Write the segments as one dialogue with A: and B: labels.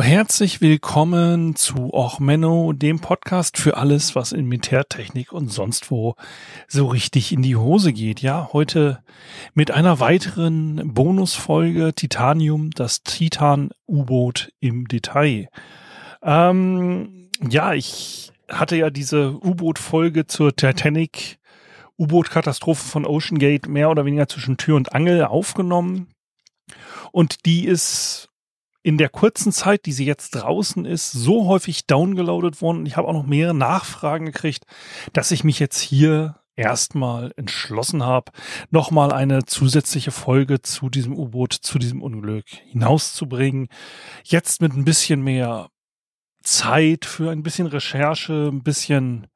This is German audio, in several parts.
A: Herzlich willkommen zu Och dem Podcast für alles, was in Militärtechnik und sonst wo so richtig in die Hose geht. Ja, heute mit einer weiteren Bonusfolge Titanium, das Titan-U-Boot im Detail. Ähm, ja, ich hatte ja diese U-Boot-Folge zur Titanic U-Boot-Katastrophe von Ocean Gate mehr oder weniger zwischen Tür und Angel aufgenommen. Und die ist in der kurzen Zeit, die sie jetzt draußen ist, so häufig downgeloadet worden und ich habe auch noch mehrere Nachfragen gekriegt, dass ich mich jetzt hier erstmal entschlossen habe, nochmal eine zusätzliche Folge zu diesem U-Boot, zu diesem Unglück hinauszubringen. Jetzt mit ein bisschen mehr Zeit für ein bisschen Recherche, ein bisschen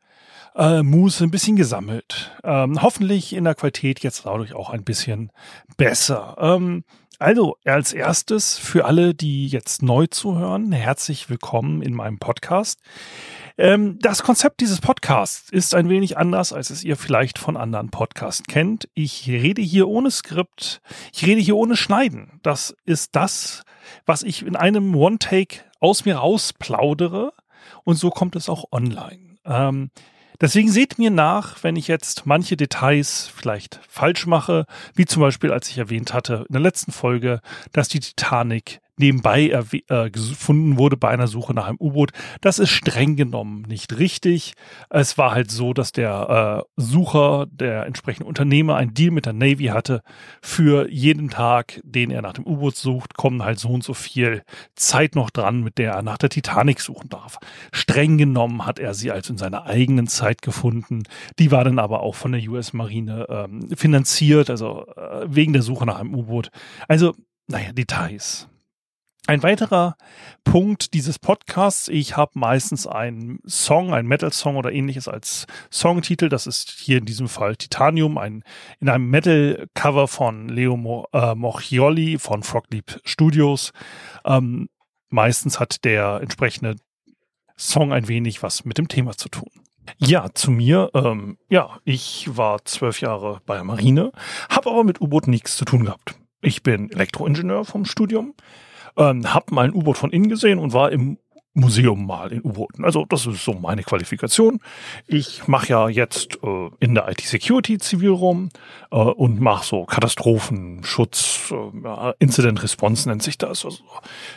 A: äh, Muße, ein bisschen gesammelt. Ähm, hoffentlich in der Qualität jetzt dadurch auch ein bisschen besser. Ähm, also, als erstes für alle, die jetzt neu zuhören, herzlich willkommen in meinem Podcast. Ähm, das Konzept dieses Podcasts ist ein wenig anders, als es ihr vielleicht von anderen Podcasts kennt. Ich rede hier ohne Skript, ich rede hier ohne Schneiden. Das ist das, was ich in einem One-Take aus mir rausplaudere und so kommt es auch online. Ähm, Deswegen seht mir nach, wenn ich jetzt manche Details vielleicht falsch mache, wie zum Beispiel, als ich erwähnt hatte in der letzten Folge, dass die Titanic nebenbei äh, gefunden wurde bei einer Suche nach einem U-Boot. Das ist streng genommen nicht richtig. Es war halt so, dass der äh, Sucher, der entsprechende Unternehmer, ein Deal mit der Navy hatte. Für jeden Tag, den er nach dem U-Boot sucht, kommen halt so und so viel Zeit noch dran, mit der er nach der Titanic suchen darf. Streng genommen hat er sie also in seiner eigenen Zeit gefunden. Die war dann aber auch von der US-Marine ähm, finanziert, also äh, wegen der Suche nach einem U-Boot. Also, naja, Details. Ein weiterer Punkt dieses Podcasts, ich habe meistens einen Song, einen Metal-Song oder ähnliches als Songtitel. Das ist hier in diesem Fall Titanium, ein, in einem Metal-Cover von Leo Mo, äh, Mochioli von Frogleap Studios. Ähm, meistens hat der entsprechende Song ein wenig was mit dem Thema zu tun. Ja, zu mir. Ähm, ja, ich war zwölf Jahre bei der Marine, habe aber mit U-Boot nichts zu tun gehabt. Ich bin Elektroingenieur vom Studium ähm, hab mal ein U-Boot von innen gesehen und war im Museum mal in U-Booten. Also das ist so meine Qualifikation. Ich mache ja jetzt äh, in der IT-Security Zivilraum äh, und mache so Katastrophenschutz, äh, Incident Response nennt sich das. Also,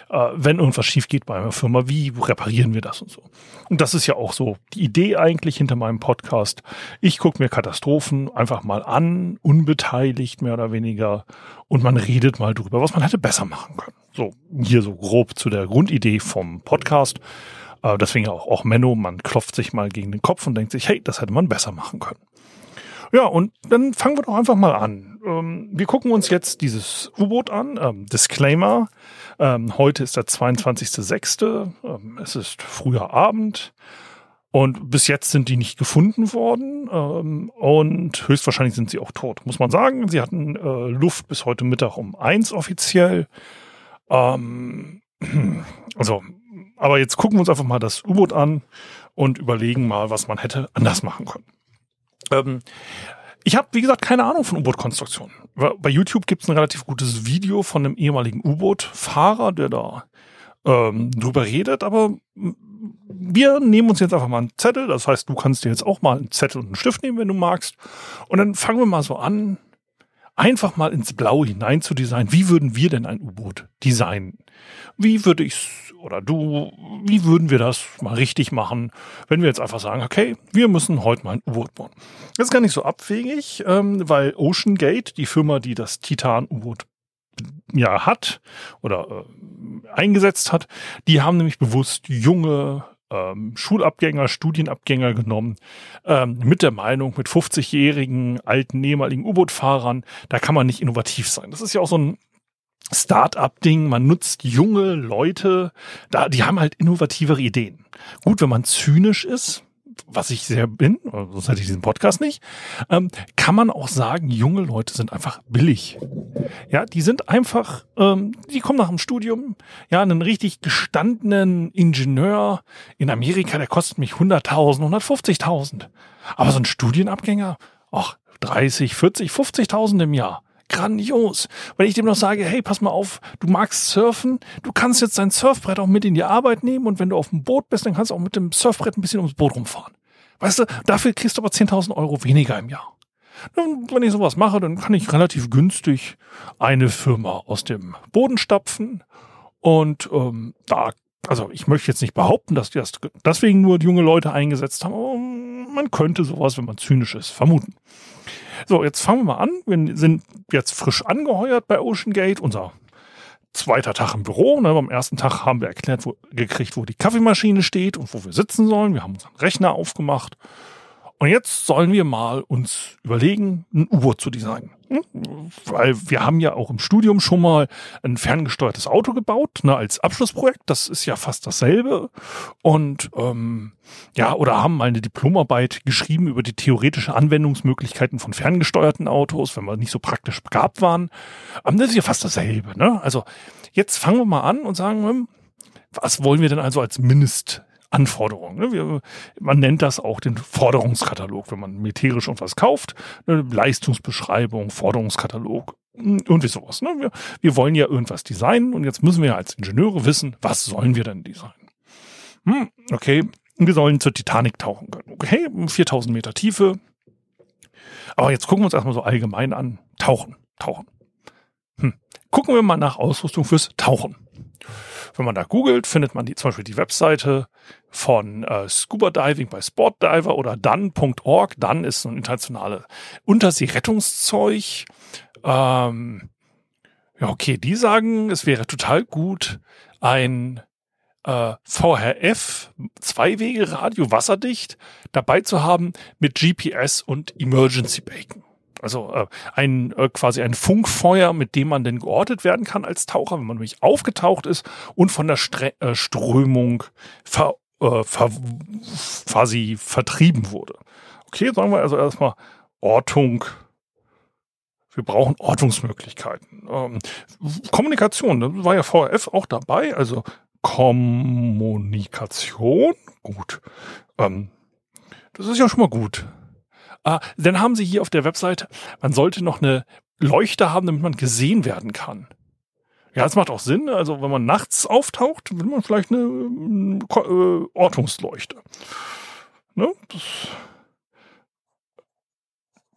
A: äh, wenn irgendwas schief geht bei einer Firma, wie reparieren wir das und so. Und das ist ja auch so die Idee eigentlich hinter meinem Podcast. Ich gucke mir Katastrophen einfach mal an, unbeteiligt mehr oder weniger, und man redet mal drüber, was man hätte besser machen können. So, hier so grob zu der Grundidee vom Podcast. Äh, deswegen auch, auch Menno, man klopft sich mal gegen den Kopf und denkt sich, hey, das hätte man besser machen können. Ja, und dann fangen wir doch einfach mal an. Ähm, wir gucken uns jetzt dieses U-Boot an. Ähm, Disclaimer. Ähm, heute ist der 22.06. Ähm, es ist früher Abend. Und bis jetzt sind die nicht gefunden worden. Ähm, und höchstwahrscheinlich sind sie auch tot, muss man sagen. Sie hatten äh, Luft bis heute Mittag um eins offiziell. Ähm, also, aber jetzt gucken wir uns einfach mal das U-Boot an und überlegen mal, was man hätte anders machen können. Ähm, ich habe, wie gesagt, keine Ahnung von U-Boot-Konstruktion. Bei YouTube gibt es ein relativ gutes Video von einem ehemaligen U-Boot-Fahrer, der da ähm, drüber redet, aber wir nehmen uns jetzt einfach mal einen Zettel. Das heißt, du kannst dir jetzt auch mal einen Zettel und einen Stift nehmen, wenn du magst. Und dann fangen wir mal so an, einfach mal ins Blaue hinein zu designen. Wie würden wir denn ein U-Boot designen? Wie würde ich oder du, wie würden wir das mal richtig machen, wenn wir jetzt einfach sagen, okay, wir müssen heute mal ein U-Boot bauen. Das ist gar nicht so abwegig, ähm, weil Ocean Gate, die Firma, die das Titan-U-Boot ja hat oder äh, eingesetzt hat, die haben nämlich bewusst junge ähm, Schulabgänger, Studienabgänger genommen, ähm, mit der Meinung, mit 50-jährigen alten ehemaligen U-Boot-Fahrern, da kann man nicht innovativ sein. Das ist ja auch so ein Start-up-Ding, man nutzt junge Leute, da, die haben halt innovativere Ideen. Gut, wenn man zynisch ist, was ich sehr bin, sonst hätte ich diesen Podcast nicht, ähm, kann man auch sagen, junge Leute sind einfach billig. Ja, die sind einfach, ähm, die kommen nach dem Studium, ja, einen richtig gestandenen Ingenieur in Amerika, der kostet mich 100.000, 150.000. Aber so ein Studienabgänger, ach, 30, 40, 50.000 im Jahr grandios. Wenn ich dem noch sage, hey, pass mal auf, du magst surfen, du kannst jetzt dein Surfbrett auch mit in die Arbeit nehmen und wenn du auf dem Boot bist, dann kannst du auch mit dem Surfbrett ein bisschen ums Boot rumfahren. Weißt du, dafür kriegst du aber 10.000 Euro weniger im Jahr. Und wenn ich sowas mache, dann kann ich relativ günstig eine Firma aus dem Boden stapfen und ähm, da also ich möchte jetzt nicht behaupten, dass die das deswegen nur junge Leute eingesetzt haben, aber man könnte sowas, wenn man zynisch ist, vermuten. So, jetzt fangen wir mal an. Wir sind jetzt frisch angeheuert bei Ocean Gate. Unser zweiter Tag im Büro. Ne? Am ersten Tag haben wir erklärt, wo, gekriegt, wo die Kaffeemaschine steht und wo wir sitzen sollen. Wir haben unseren Rechner aufgemacht und jetzt sollen wir mal uns überlegen, ein U-Boot zu designen. Weil wir haben ja auch im Studium schon mal ein ferngesteuertes Auto gebaut, ne, als Abschlussprojekt. Das ist ja fast dasselbe. Und ähm, ja, oder haben mal eine Diplomarbeit geschrieben über die theoretische Anwendungsmöglichkeiten von ferngesteuerten Autos, wenn wir nicht so praktisch begabt waren. Aber das ist ja fast dasselbe. Ne? Also jetzt fangen wir mal an und sagen, hm, was wollen wir denn also als Mindest Anforderungen. Ne? man nennt das auch den Forderungskatalog, wenn man militärisch etwas kauft. Eine Leistungsbeschreibung, Forderungskatalog, irgendwie sowas. Ne? Wir, wir wollen ja irgendwas designen und jetzt müssen wir als Ingenieure wissen, was sollen wir denn designen? Hm, okay, wir sollen zur Titanic tauchen können. Okay, 4000 Meter Tiefe. Aber jetzt gucken wir uns erstmal so allgemein an. Tauchen, tauchen. Hm. Gucken wir mal nach Ausrüstung fürs Tauchen. Wenn man da googelt, findet man die, zum Beispiel die Webseite von äh, Scuba Diving bei Sportdiver oder dun.org. Dun ist so ein internationales Unterseerettungszeug. Ähm, ja, okay, die sagen, es wäre total gut, ein äh, VHF Zwei-Wege-Radio wasserdicht dabei zu haben mit GPS und Emergency Bacon. Also äh, ein äh, quasi ein Funkfeuer, mit dem man denn geortet werden kann als Taucher, wenn man nämlich aufgetaucht ist und von der Stre äh, Strömung ver, äh, ver quasi vertrieben wurde. Okay, sagen wir also erstmal Ortung. Wir brauchen Ortungsmöglichkeiten. Ähm, Kommunikation, da war ja VRF auch dabei, also Kommunikation, gut. Ähm, das ist ja schon mal gut. Ah, dann haben sie hier auf der Webseite, man sollte noch eine Leuchte haben, damit man gesehen werden kann. Ja, das macht auch Sinn. Also wenn man nachts auftaucht, will man vielleicht eine äh, Ortungsleuchte. Ne? Das,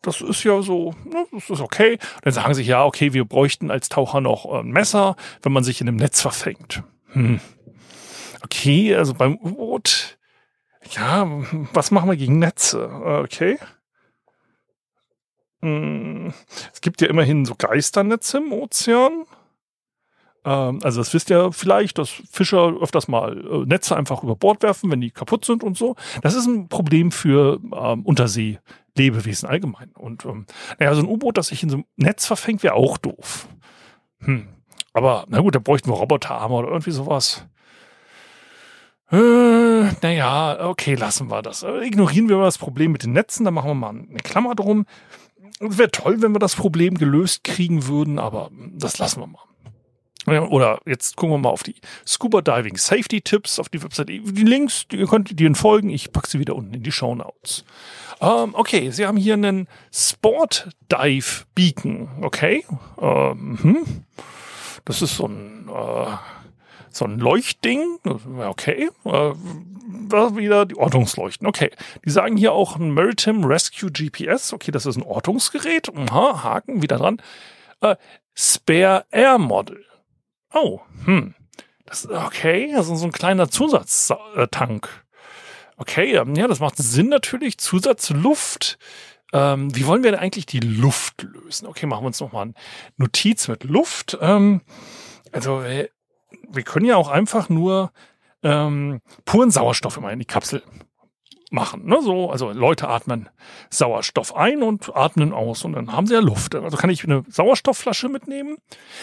A: das ist ja so, ne? das ist okay. Dann sagen sie, ja, okay, wir bräuchten als Taucher noch ein Messer, wenn man sich in einem Netz verfängt. Hm. Okay, also beim U-Boot, ja, was machen wir gegen Netze? Okay. Hm, es gibt ja immerhin so Geisternetze im Ozean. Ähm, also das wisst ihr vielleicht, dass Fischer öfters mal äh, Netze einfach über Bord werfen, wenn die kaputt sind und so. Das ist ein Problem für ähm, Untersee-Lebewesen allgemein. Und ähm, naja, so ein U-Boot, das sich in so einem Netz verfängt, wäre auch doof. Hm. Aber na gut, da bräuchten wir Roboterarme oder irgendwie sowas. Äh, naja, okay, lassen wir das. Äh, ignorieren wir mal das Problem mit den Netzen, dann machen wir mal eine Klammer drum. Wäre toll, wenn wir das Problem gelöst kriegen würden, aber das lassen wir mal. Oder jetzt gucken wir mal auf die Scuba Diving Safety Tipps auf die Website. Die Links, ihr könnt denen folgen. Ich packe sie wieder unten in die Show Notes. Ähm, okay, Sie haben hier einen Sport Dive Beacon. Okay. Ähm, hm. Das ist so ein äh, so ein Leuchtding, okay, äh, wieder die Ortungsleuchten, okay. Die sagen hier auch ein Maritime Rescue GPS, okay, das ist ein Ortungsgerät, aha, Haken, wieder dran. Äh, Spare Air Model. Oh, hm. Das, okay, das ist so ein kleiner Zusatztank. Okay, ja, das macht Sinn natürlich. Zusatzluft. Ähm, wie wollen wir denn eigentlich die Luft lösen? Okay, machen wir uns nochmal eine Notiz mit Luft. Ähm, also, äh, wir können ja auch einfach nur ähm, puren Sauerstoff immer in die Kapsel machen. Ne? So, also Leute atmen Sauerstoff ein und atmen aus und dann haben sie ja Luft. Also kann ich eine Sauerstoffflasche mitnehmen?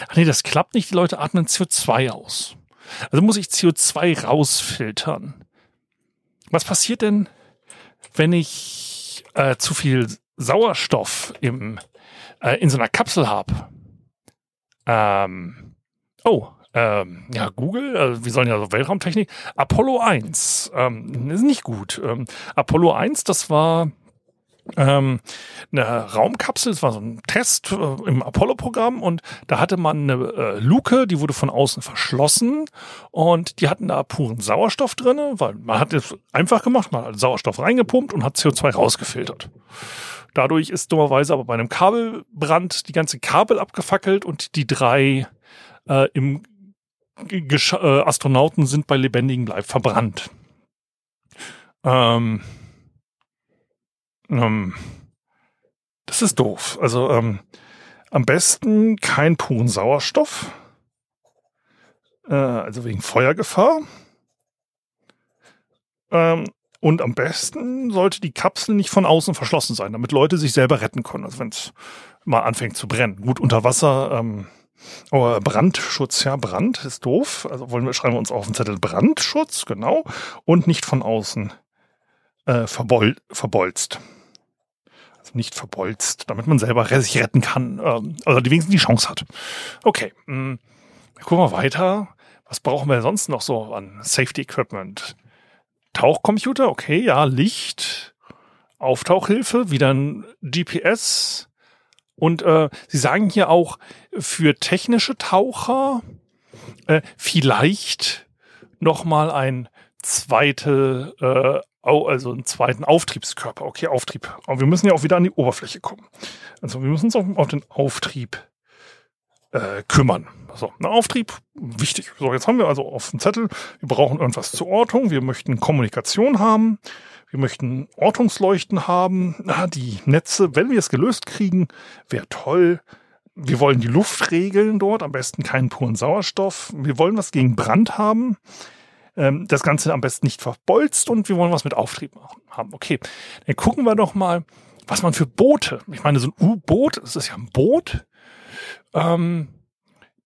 A: Ach nee, das klappt nicht. Die Leute atmen CO2 aus. Also muss ich CO2 rausfiltern. Was passiert denn, wenn ich äh, zu viel Sauerstoff im, äh, in so einer Kapsel habe. Ähm, oh, ähm, ja, Google, äh, wir sollen ja so Weltraumtechnik. Apollo 1 ähm, ist nicht gut. Ähm, Apollo 1, das war ähm, eine Raumkapsel, das war so ein Test äh, im Apollo-Programm und da hatte man eine äh, Luke, die wurde von außen verschlossen und die hatten da puren Sauerstoff drin, weil man hat es einfach gemacht, man hat Sauerstoff reingepumpt und hat CO2 rausgefiltert. Dadurch ist dummerweise aber bei einem Kabelbrand die ganze Kabel abgefackelt und die drei äh, im Gesch äh, Astronauten sind bei lebendigem Leib verbrannt. Ähm, ähm, das ist doof. Also ähm, am besten keinen puren Sauerstoff. Äh, also wegen Feuergefahr. Ähm, und am besten sollte die Kapsel nicht von außen verschlossen sein, damit Leute sich selber retten können. Also wenn es mal anfängt zu brennen. Gut, unter Wasser, ähm, oh, Brandschutz, ja, Brand ist doof. Also wollen wir, schreiben wir uns auf den Zettel Brandschutz, genau. Und nicht von außen äh, verbol verbolzt. Also nicht verbolzt, damit man selber sich retten kann. Ähm, also die wenigstens die Chance hat. Okay, mh, hm, gucken wir weiter. Was brauchen wir sonst noch so an Safety Equipment? Tauchcomputer, okay, ja, Licht, Auftauchhilfe, wieder ein GPS. Und äh, Sie sagen hier auch für technische Taucher äh, vielleicht nochmal ein zweite, äh, also einen zweiten Auftriebskörper. Okay, Auftrieb. Aber wir müssen ja auch wieder an die Oberfläche kommen. Also wir müssen uns auch auf den Auftrieb äh, kümmern. So, ein Auftrieb, wichtig. So, jetzt haben wir also auf dem Zettel, wir brauchen irgendwas zur Ortung, wir möchten Kommunikation haben, wir möchten Ortungsleuchten haben. Ah, die Netze, wenn wir es gelöst kriegen, wäre toll. Wir wollen die Luft regeln dort, am besten keinen puren Sauerstoff. Wir wollen was gegen Brand haben. Ähm, das Ganze am besten nicht verbolzt und wir wollen was mit Auftrieb haben. Okay, dann gucken wir doch mal, was man für Boote. Ich meine, so ein U-Boot, das ist ja ein Boot. Ähm,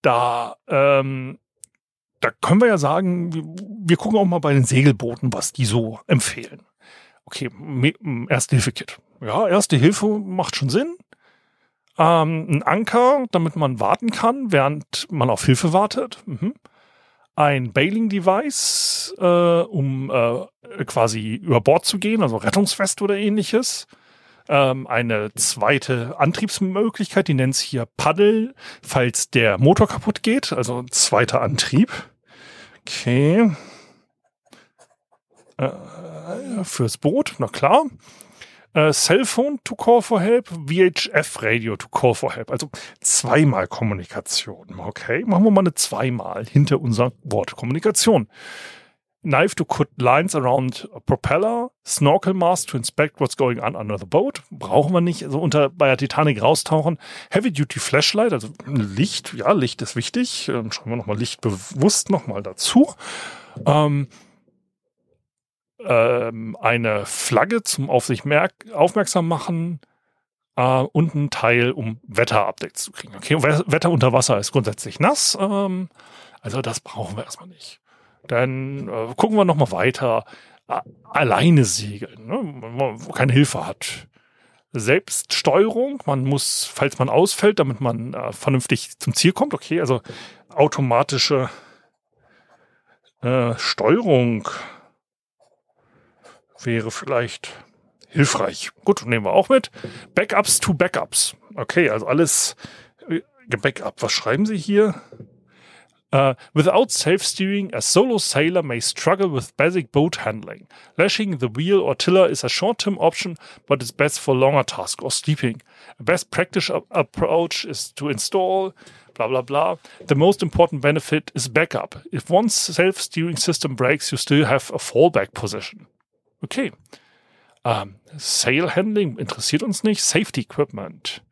A: da, ähm, da können wir ja sagen, wir, wir gucken auch mal bei den Segelbooten, was die so empfehlen. Okay, Erste-Hilfe-Kit. Ja, Erste Hilfe macht schon Sinn. Ähm, ein Anker, damit man warten kann, während man auf Hilfe wartet. Mhm. Ein Bailing-Device, äh, um äh, quasi über Bord zu gehen, also Rettungswest oder ähnliches ähm, eine zweite Antriebsmöglichkeit, die nennt sich hier Paddel, falls der Motor kaputt geht, also zweiter Antrieb. Okay. Äh, fürs Boot, na klar. Äh, Cellphone to call for help, VHF Radio to call for help. Also zweimal Kommunikation. Okay, machen wir mal eine zweimal hinter unser Wort Kommunikation knife to cut lines around a propeller, snorkel mask to inspect what's going on under the boat. Brauchen wir nicht. Also unter bei der Titanic raustauchen. Heavy Duty Flashlight, also Licht. Ja, Licht ist wichtig. Ähm, schauen wir nochmal Licht bewusst nochmal dazu. Ähm, ähm, eine Flagge zum auf sich aufmerksam machen äh, und ein Teil, um Wetterupdates zu kriegen. Okay, Wetter unter Wasser ist grundsätzlich nass. Ähm, also das brauchen wir erstmal nicht. Dann äh, gucken wir noch mal weiter. alleine segeln, ne? man keine Hilfe hat. Selbststeuerung, man muss, falls man ausfällt, damit man äh, vernünftig zum Ziel kommt, okay, also automatische äh, Steuerung wäre vielleicht hilfreich. Gut, nehmen wir auch mit. Backups to Backups. Okay, also alles äh, gebackup. Was schreiben Sie hier? Uh, without self-steering, a solo sailor may struggle with basic boat handling. Lashing the wheel or tiller is a short-term option, but it's best for longer tasks or sleeping. A best practice approach is to install blah blah blah. The most important benefit is backup. If one self-steering system breaks, you still have a fallback position. Okay. Um, Sail Handling interessiert uns nicht. Safety Equipment.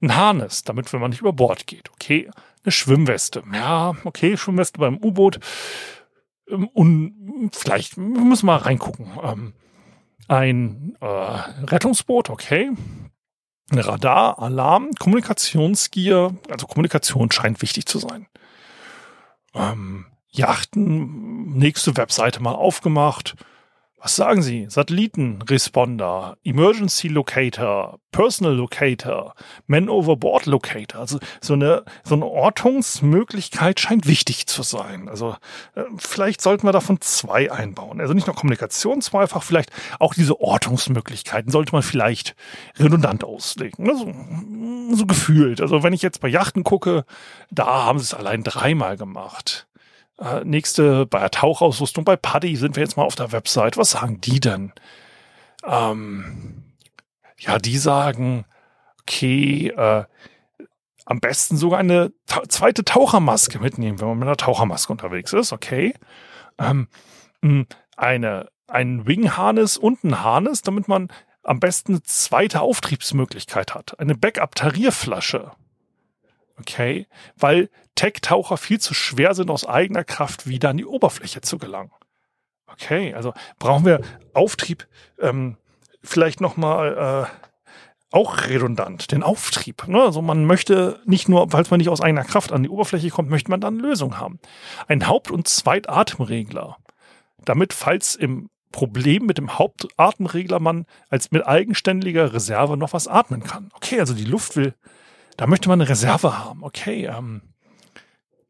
A: Ein Harness, damit wenn man nicht über Bord geht. Okay. Eine Schwimmweste. Ja, okay, Schwimmweste beim U-Boot. Ähm, und vielleicht müssen wir mal reingucken. Ähm, ein äh, Rettungsboot, okay. Radar, Alarm, Kommunikationsgier. Also Kommunikation scheint wichtig zu sein. Ähm, Yachten, nächste Webseite mal aufgemacht. Was sagen Sie? Satellitenresponder, Emergency Locator, Personal Locator, Man Overboard Locator. Also so eine, so eine Ortungsmöglichkeit scheint wichtig zu sein. Also äh, vielleicht sollten wir davon zwei einbauen. Also nicht nur Kommunikation zweifach, vielleicht auch diese Ortungsmöglichkeiten sollte man vielleicht redundant auslegen. Also, so gefühlt. Also wenn ich jetzt bei Yachten gucke, da haben sie es allein dreimal gemacht. Äh, nächste bei der Tauchausrüstung, bei Paddy sind wir jetzt mal auf der Website. Was sagen die denn? Ähm, ja, die sagen, okay, äh, am besten sogar eine ta zweite Tauchermaske mitnehmen, wenn man mit einer Tauchermaske unterwegs ist, okay. Ähm, eine, ein Wing-Harness und ein Harness, damit man am besten eine zweite Auftriebsmöglichkeit hat. Eine Backup-Tarierflasche. Okay, weil Tech-Taucher viel zu schwer sind, aus eigener Kraft wieder an die Oberfläche zu gelangen. Okay, also brauchen wir Auftrieb ähm, vielleicht nochmal äh, auch redundant, den Auftrieb. Ne? Also man möchte nicht nur, falls man nicht aus eigener Kraft an die Oberfläche kommt, möchte man dann eine Lösung haben. Ein Haupt- und Zweitatemregler. Damit, falls im Problem mit dem Hauptatemregler man als mit eigenständiger Reserve noch was atmen kann. Okay, also die Luft will da möchte man eine Reserve haben. Okay, ähm,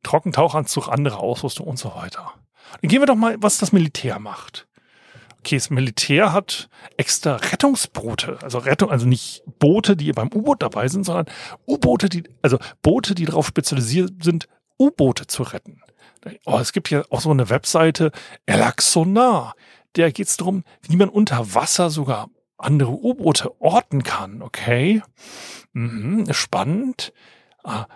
A: Trockentauchanzug, andere Ausrüstung und so weiter. Dann gehen wir doch mal, was das Militär macht. Okay, das Militär hat extra Rettungsboote, also Rettung, also nicht Boote, die bei beim U-Boot dabei sind, sondern U-Boote, die, also Boote, die darauf spezialisiert sind, U-Boote zu retten. Oh, es gibt hier auch so eine Webseite, Elaxonar. Der geht es darum, wie man unter Wasser sogar andere U-Boote orten kann. Okay. Mhm, spannend. Ah,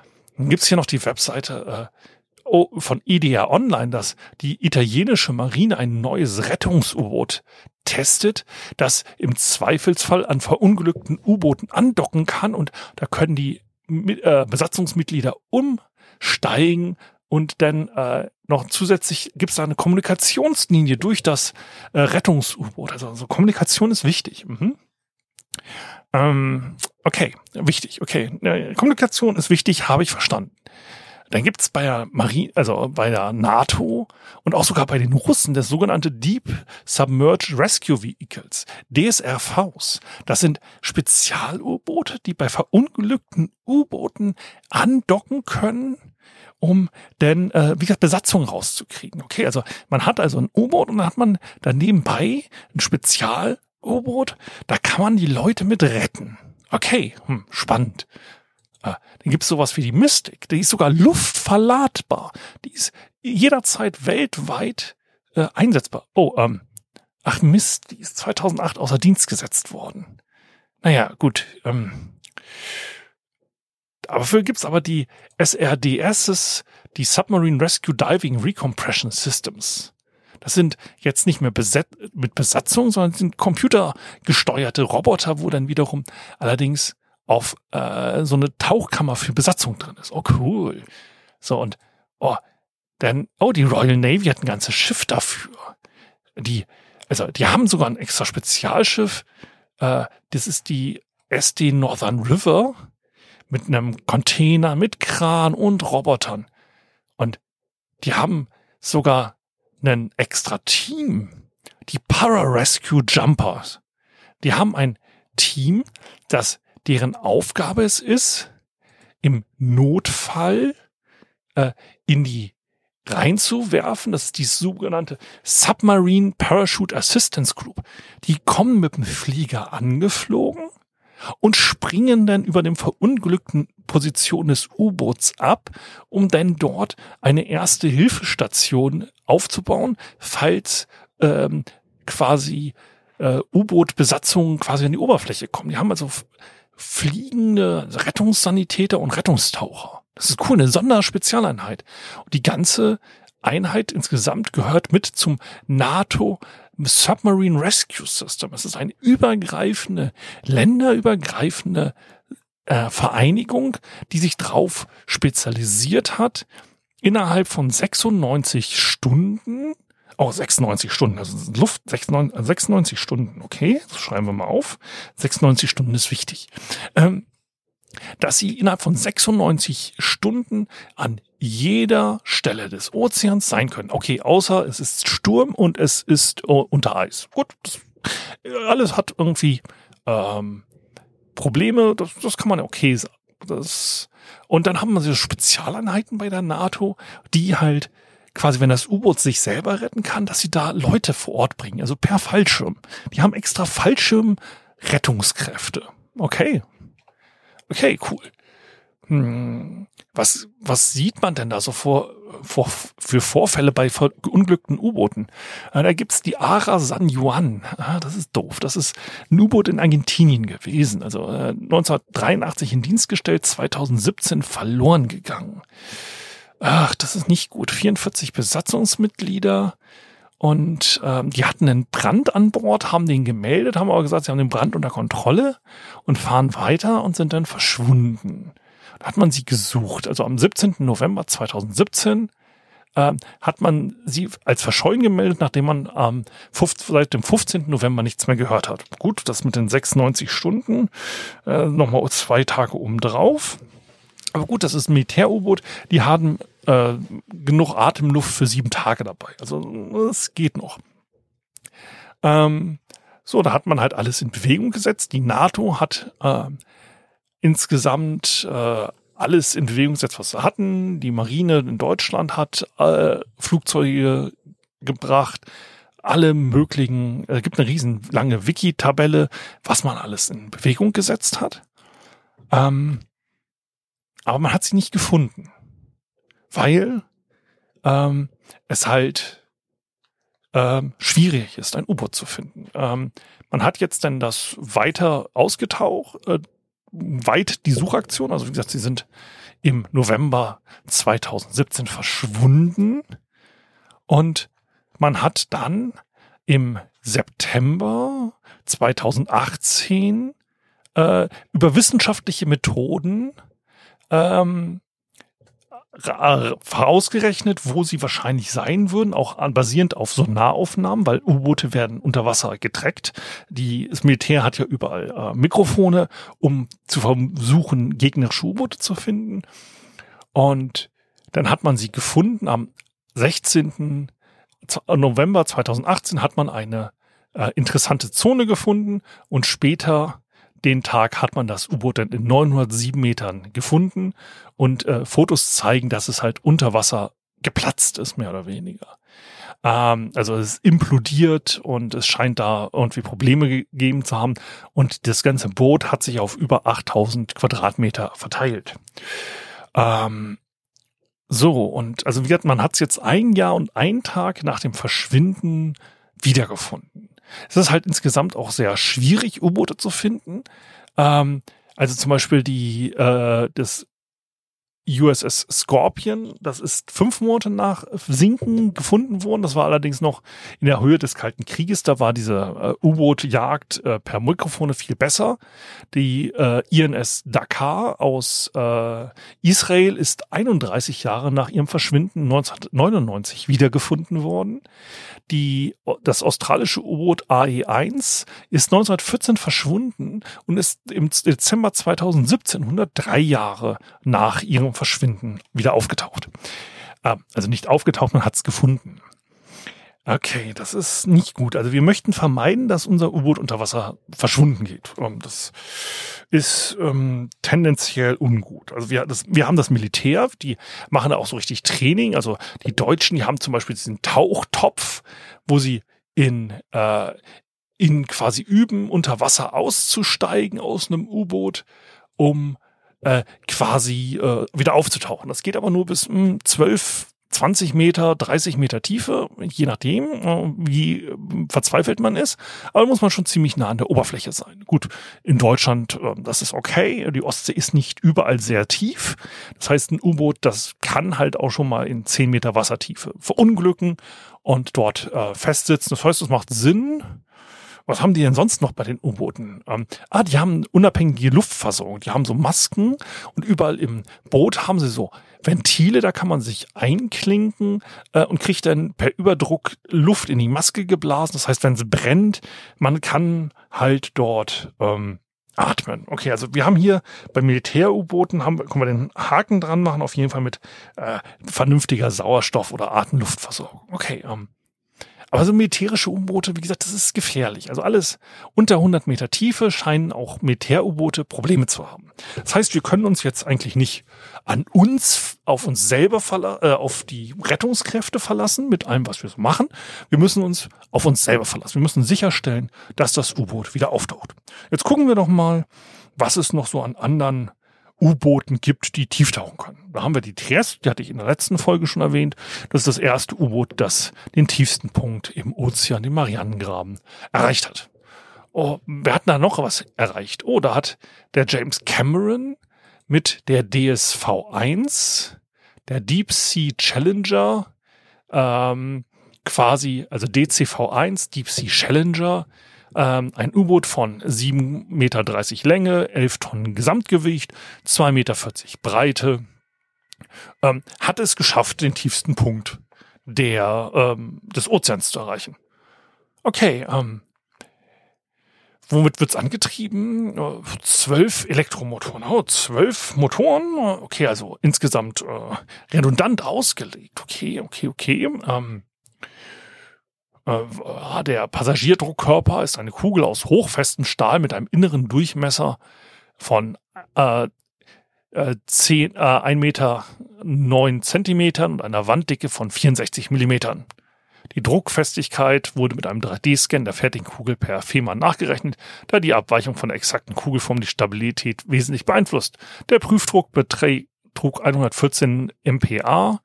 A: dann gibt's hier noch die Webseite äh, oh, von IDEA Online, dass die italienische Marine ein neues Rettungs-U-Boot testet, das im Zweifelsfall an verunglückten U-Booten andocken kann und da können die äh, Besatzungsmitglieder umsteigen und dann äh, noch zusätzlich gibt es da eine Kommunikationslinie durch das äh, Rettungs-U-Boot. Also, also Kommunikation ist wichtig. Mhm. Ähm, okay, wichtig, okay. Kommunikation ist wichtig, habe ich verstanden. Dann gibt's bei der Marine, also bei der NATO und auch sogar bei den Russen das sogenannte Deep Submerged Rescue Vehicles, DSRVs. Das sind Spezial-U-Boote, die bei verunglückten U-Booten andocken können, um denn, äh, wie gesagt, Besatzung rauszukriegen. Okay, also man hat also ein U-Boot und dann hat man da nebenbei ein Spezial U-Boot, da kann man die Leute mit retten. Okay, hm, spannend. Äh, dann gibt's sowas wie die Mystik. Die ist sogar luftverladbar. Die ist jederzeit weltweit äh, einsetzbar. Oh, ähm, ach Mist, die ist 2008 außer Dienst gesetzt worden. Naja, gut. Ähm, dafür gibt's aber die SRDSs, die Submarine Rescue Diving Recompression Systems. Das sind jetzt nicht mehr beset mit Besatzung, sondern sind computergesteuerte Roboter, wo dann wiederum allerdings auf äh, so eine Tauchkammer für Besatzung drin ist. Oh, cool. So, und oh, dann, oh, die Royal Navy hat ein ganzes Schiff dafür. Die, also, die haben sogar ein extra Spezialschiff. Äh, das ist die SD Northern River mit einem Container, mit Kran und Robotern. Und die haben sogar ein extra Team. Die Pararescue Jumpers. Die haben ein Team, das deren Aufgabe es ist, im Notfall äh, in die reinzuwerfen. Das ist die sogenannte Submarine Parachute Assistance Group. Die kommen mit dem Flieger angeflogen und springen dann über dem verunglückten Position des U-Boots ab, um dann dort eine erste Hilfestation aufzubauen, falls ähm, quasi äh, U-Boot-Besatzungen quasi an die Oberfläche kommen. Die haben also fliegende Rettungssanitäter und Rettungstaucher. Das ist cool, eine Sonderspezialeinheit. Und die ganze Einheit insgesamt gehört mit zum NATO Submarine Rescue System. Es ist eine übergreifende, länderübergreifende äh, Vereinigung, die sich drauf spezialisiert hat, innerhalb von 96 Stunden, oh, 96 Stunden, also Luft, 96, 96 Stunden, okay, das schreiben wir mal auf. 96 Stunden ist wichtig. Ähm, dass sie innerhalb von 96 Stunden an jeder Stelle des Ozeans sein können. Okay, außer es ist Sturm und es ist uh, unter Eis. Gut, das, alles hat irgendwie ähm, Probleme, das, das kann man okay sagen. Das, und dann haben wir so Spezialeinheiten bei der NATO, die halt quasi, wenn das U-Boot sich selber retten kann, dass sie da Leute vor Ort bringen, also per Fallschirm. Die haben extra Fallschirm-Rettungskräfte. Okay. Okay, cool. Hm, was, was sieht man denn da so vor, vor, für Vorfälle bei verunglückten U-Booten? Äh, da gibt's die Ara San Juan. Ah, das ist doof. Das ist ein U-Boot in Argentinien gewesen. Also äh, 1983 in Dienst gestellt, 2017 verloren gegangen. Ach, das ist nicht gut. 44 Besatzungsmitglieder. Und ähm, die hatten einen Brand an Bord, haben den gemeldet, haben aber gesagt, sie haben den Brand unter Kontrolle und fahren weiter und sind dann verschwunden. Da hat man sie gesucht. Also am 17. November 2017 äh, hat man sie als verschollen gemeldet, nachdem man ähm, seit dem 15. November nichts mehr gehört hat. Gut, das mit den 96 Stunden, äh, nochmal zwei Tage oben drauf. Aber gut, das ist ein Militär-U-Boot. Die haben äh, genug Atemluft für sieben Tage dabei. Also es geht noch. Ähm, so, da hat man halt alles in Bewegung gesetzt. Die NATO hat äh, insgesamt äh, alles in Bewegung gesetzt, was sie hatten. Die Marine in Deutschland hat äh, Flugzeuge gebracht, alle möglichen, es äh, gibt eine riesen lange Wiki-Tabelle, was man alles in Bewegung gesetzt hat. Ähm, aber man hat sie nicht gefunden, weil ähm, es halt ähm, schwierig ist, ein U-Boot zu finden. Ähm, man hat jetzt dann das weiter ausgetaucht, äh, weit die Suchaktion. Also wie gesagt, sie sind im November 2017 verschwunden und man hat dann im September 2018 äh, über wissenschaftliche Methoden ähm, vorausgerechnet, wo sie wahrscheinlich sein würden, auch basierend auf Sonaraufnahmen, weil U-Boote werden unter Wasser getrackt. Die, das Militär hat ja überall äh, Mikrofone, um zu versuchen, gegnerische U-Boote zu finden. Und dann hat man sie gefunden. Am 16. November 2018 hat man eine äh, interessante Zone gefunden und später den Tag hat man das U-Boot dann in 907 Metern gefunden und äh, Fotos zeigen, dass es halt unter Wasser geplatzt ist, mehr oder weniger. Ähm, also es implodiert und es scheint da irgendwie Probleme gegeben zu haben und das ganze Boot hat sich auf über 8000 Quadratmeter verteilt. Ähm, so, und also wie gesagt, man hat es jetzt ein Jahr und ein Tag nach dem Verschwinden wiedergefunden. Es ist halt insgesamt auch sehr schwierig, U-Boote zu finden. Ähm, also zum Beispiel die, äh, das USS Scorpion. Das ist fünf Monate nach Sinken gefunden worden. Das war allerdings noch in der Höhe des Kalten Krieges. Da war diese äh, U-Boot-Jagd äh, per Mikrofone viel besser. Die äh, INS Dakar aus äh, Israel ist 31 Jahre nach ihrem Verschwinden 1999 wiedergefunden worden. Die, das australische U-Boot AE1 ist 1914 verschwunden und ist im Dezember 2017, 103 Jahre nach ihrem Verschwinden, wieder aufgetaucht. Ah, also nicht aufgetaucht, man hat es gefunden. Okay, das ist nicht gut. Also wir möchten vermeiden, dass unser U-Boot unter Wasser verschwunden geht. Ähm, das ist ähm, tendenziell ungut. Also wir, das, wir haben das Militär, die machen da auch so richtig Training. Also die Deutschen, die haben zum Beispiel diesen Tauchtopf, wo sie in, äh, in quasi üben, unter Wasser auszusteigen aus einem U-Boot, um äh, quasi äh, wieder aufzutauchen. Das geht aber nur bis mh, hm, 12, 20 Meter, 30 Meter Tiefe, je nachdem, äh, wie äh, verzweifelt man ist. Aber muss man schon ziemlich nah an der Oberfläche sein. Gut, in Deutschland, äh, das ist okay. Die Ostsee ist nicht überall sehr tief. Das heißt, ein U-Boot, das kann halt auch schon mal in 10 Meter Wassertiefe verunglücken und dort äh, festsitzen. Das heißt, es macht Sinn, was haben die denn sonst noch bei den U-Booten? Ähm, ah, die haben unabhängige Luftversorgung. Die haben so Masken und überall im Boot haben sie so Ventile, da kann man sich einklinken äh, und kriegt dann per Überdruck Luft in die Maske geblasen. Das heißt, wenn es brennt, man kann halt dort ähm, Atmen. Okay, also wir haben hier bei Militär-U-Booten haben, können wir den Haken dran machen, auf jeden Fall mit äh, vernünftiger Sauerstoff- oder Atemluftversorgung. Okay, ähm, aber so militärische U-Boote, wie gesagt, das ist gefährlich. Also alles unter 100 Meter Tiefe scheinen auch Militär-U-Boote Probleme zu haben. Das heißt, wir können uns jetzt eigentlich nicht an uns, auf uns selber, äh, auf die Rettungskräfte verlassen mit allem, was wir so machen. Wir müssen uns auf uns selber verlassen. Wir müssen sicherstellen, dass das U-Boot wieder auftaucht. Jetzt gucken wir doch mal, was es noch so an anderen U-Booten gibt, die tief tauchen können. Da haben wir die Trieste, die hatte ich in der letzten Folge schon erwähnt. Das ist das erste U-Boot, das den tiefsten Punkt im Ozean, den Marianengraben, erreicht hat. Oh, wir hatten da noch was erreicht. Oh, da hat der James Cameron mit der DSV-1, der Deep Sea Challenger, ähm, quasi, also DCV-1, Deep Sea Challenger, ähm, ein U-Boot von 7,30 Meter Länge, 11 Tonnen Gesamtgewicht, 2,40 Meter Breite, ähm, hat es geschafft, den tiefsten Punkt der, ähm, des Ozeans zu erreichen. Okay, ähm, womit wird's angetrieben? Äh, zwölf Elektromotoren. Oh, zwölf Motoren? Okay, also insgesamt äh, redundant ausgelegt. Okay, okay, okay. Ähm, äh, der Passagierdruckkörper ist eine Kugel aus hochfestem Stahl mit einem inneren Durchmesser von äh, äh, 10, äh, 1 Meter 9 Zentimetern und einer Wanddicke von 64 Millimetern. Die Druckfestigkeit wurde mit einem 3D-Scan der fertigen Kugel per Fehmarn nachgerechnet, da die Abweichung von der exakten Kugelform die Stabilität wesentlich beeinflusst. Der Prüfdruck betrug 114 MPa,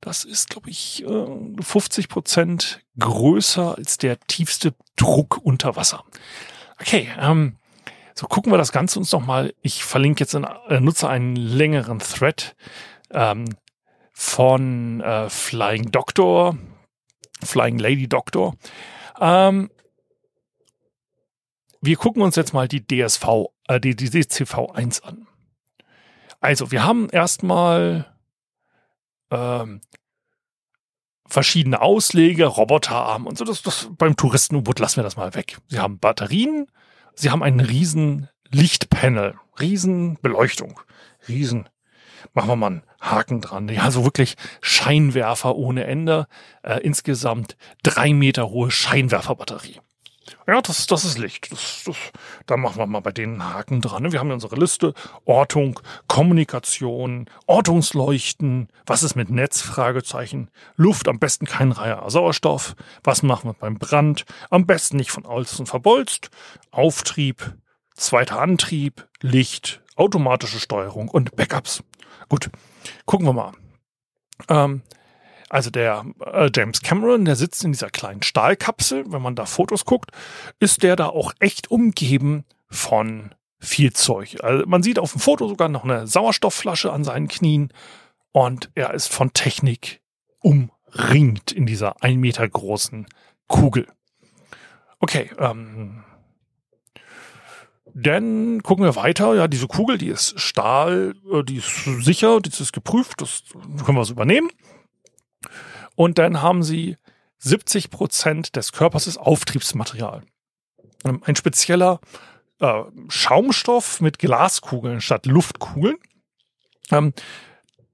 A: das ist, glaube ich, 50 äh, Prozent größer als der tiefste Druck unter Wasser. Okay, ähm, so gucken wir das Ganze uns noch mal. Ich verlinke jetzt, in, äh, nutze einen längeren Thread ähm, von äh, Flying Doctor, Flying Lady Doctor. Ähm, wir gucken uns jetzt mal die DSV, äh, die, die DCV1 an. Also, wir haben erstmal ähm, verschiedene Ausleger, Roboterarm und so. Das, das, beim Touristen-U-Boot lassen wir das mal weg. Sie haben Batterien, sie haben einen riesen Lichtpanel, riesen Beleuchtung, riesen machen wir mal einen Haken dran. Ja, so wirklich Scheinwerfer ohne Ende. Äh, insgesamt drei Meter hohe Scheinwerferbatterie. Ja, das, das ist Licht. Das, das, da machen wir mal bei denen einen Haken dran. Wir haben ja unsere Liste. Ortung, Kommunikation, Ortungsleuchten. Was ist mit Netz? Fragezeichen. Luft, am besten kein Reiher Sauerstoff. Was machen wir beim Brand? Am besten nicht von außen verbolzt. Auftrieb, zweiter Antrieb, Licht, automatische Steuerung und Backups. Gut, gucken wir mal. Ähm, also der äh, James Cameron, der sitzt in dieser kleinen Stahlkapsel. Wenn man da Fotos guckt, ist der da auch echt umgeben von viel Zeug. Also man sieht auf dem Foto sogar noch eine Sauerstoffflasche an seinen Knien und er ist von Technik umringt in dieser ein Meter großen Kugel. Okay, ähm, dann gucken wir weiter. Ja, diese Kugel, die ist Stahl, äh, die ist sicher, die ist geprüft, das können wir so übernehmen. Und dann haben sie 70 Prozent des Körpers ist Auftriebsmaterial. Ähm, ein spezieller äh, Schaumstoff mit Glaskugeln statt Luftkugeln. Ähm,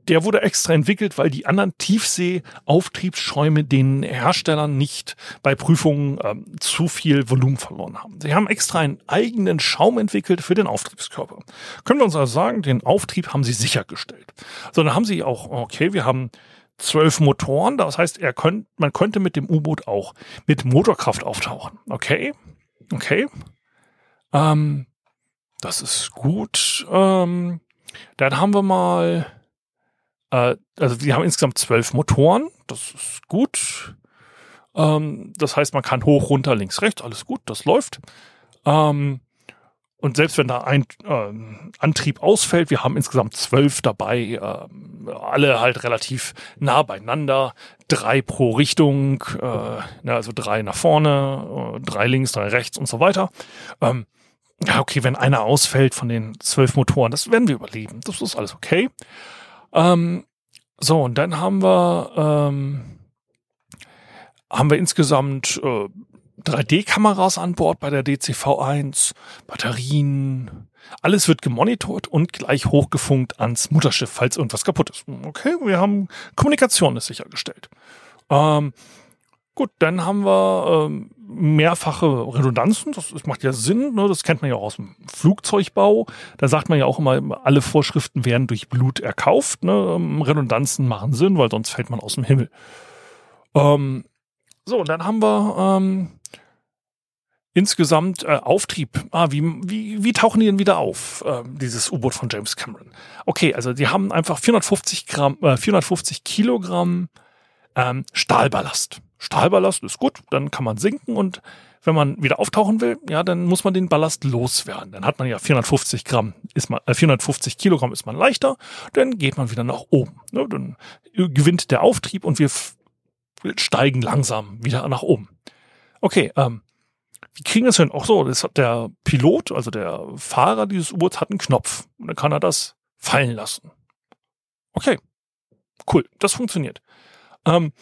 A: der wurde extra entwickelt, weil die anderen Tiefsee-Auftriebsschäume den Herstellern nicht bei Prüfungen ähm, zu viel Volumen verloren haben. Sie haben extra einen eigenen Schaum entwickelt für den Auftriebskörper. Können wir uns also sagen, den Auftrieb haben sie sichergestellt. So, dann haben sie auch, okay, wir haben zwölf Motoren. Das heißt, er könnt, man könnte mit dem U-Boot auch mit Motorkraft auftauchen. Okay, okay. Ähm, das ist gut. Ähm, dann haben wir mal, äh, also wir haben insgesamt zwölf Motoren. Das ist gut. Ähm, das heißt, man kann hoch, runter, links, rechts. Alles gut, das läuft. Ähm, und selbst wenn da ein äh, Antrieb ausfällt, wir haben insgesamt zwölf dabei, äh, alle halt relativ nah beieinander, drei pro Richtung, äh, also drei nach vorne, äh, drei links, drei rechts und so weiter. Ähm, ja, okay, wenn einer ausfällt von den zwölf Motoren, das werden wir überleben. Das ist alles okay. Ähm, so, und dann haben wir, ähm, haben wir insgesamt äh, 3D-Kameras an Bord bei der DCV-1, Batterien, alles wird gemonitort und gleich hochgefunkt ans Mutterschiff, falls irgendwas kaputt ist. Okay, wir haben Kommunikation ist sichergestellt. Ähm, gut, dann haben wir ähm, mehrfache Redundanzen. Das, das macht ja Sinn. Ne? Das kennt man ja auch aus dem Flugzeugbau. Da sagt man ja auch immer, alle Vorschriften werden durch Blut erkauft. Ne? Ähm, Redundanzen machen Sinn, weil sonst fällt man aus dem Himmel. Ähm, so, und dann haben wir ähm, insgesamt äh, Auftrieb. Ah, wie, wie, wie tauchen die denn wieder auf, äh, dieses U-Boot von James Cameron? Okay, also die haben einfach 450 Gramm, äh, 450 Kilogramm ähm, Stahlballast. Stahlballast ist gut, dann kann man sinken und wenn man wieder auftauchen will, ja, dann muss man den Ballast loswerden. Dann hat man ja 450 Gramm, ist man, äh, 450 Kilogramm ist man leichter, dann geht man wieder nach oben. Ne? Dann gewinnt der Auftrieb und wir steigen langsam wieder nach oben. Okay, ähm, wie kriegen das hin? Auch so, das hat der Pilot, also der Fahrer dieses U-Boots hat einen Knopf. Und dann kann er das fallen lassen. Okay. Cool. Das funktioniert. Ähm,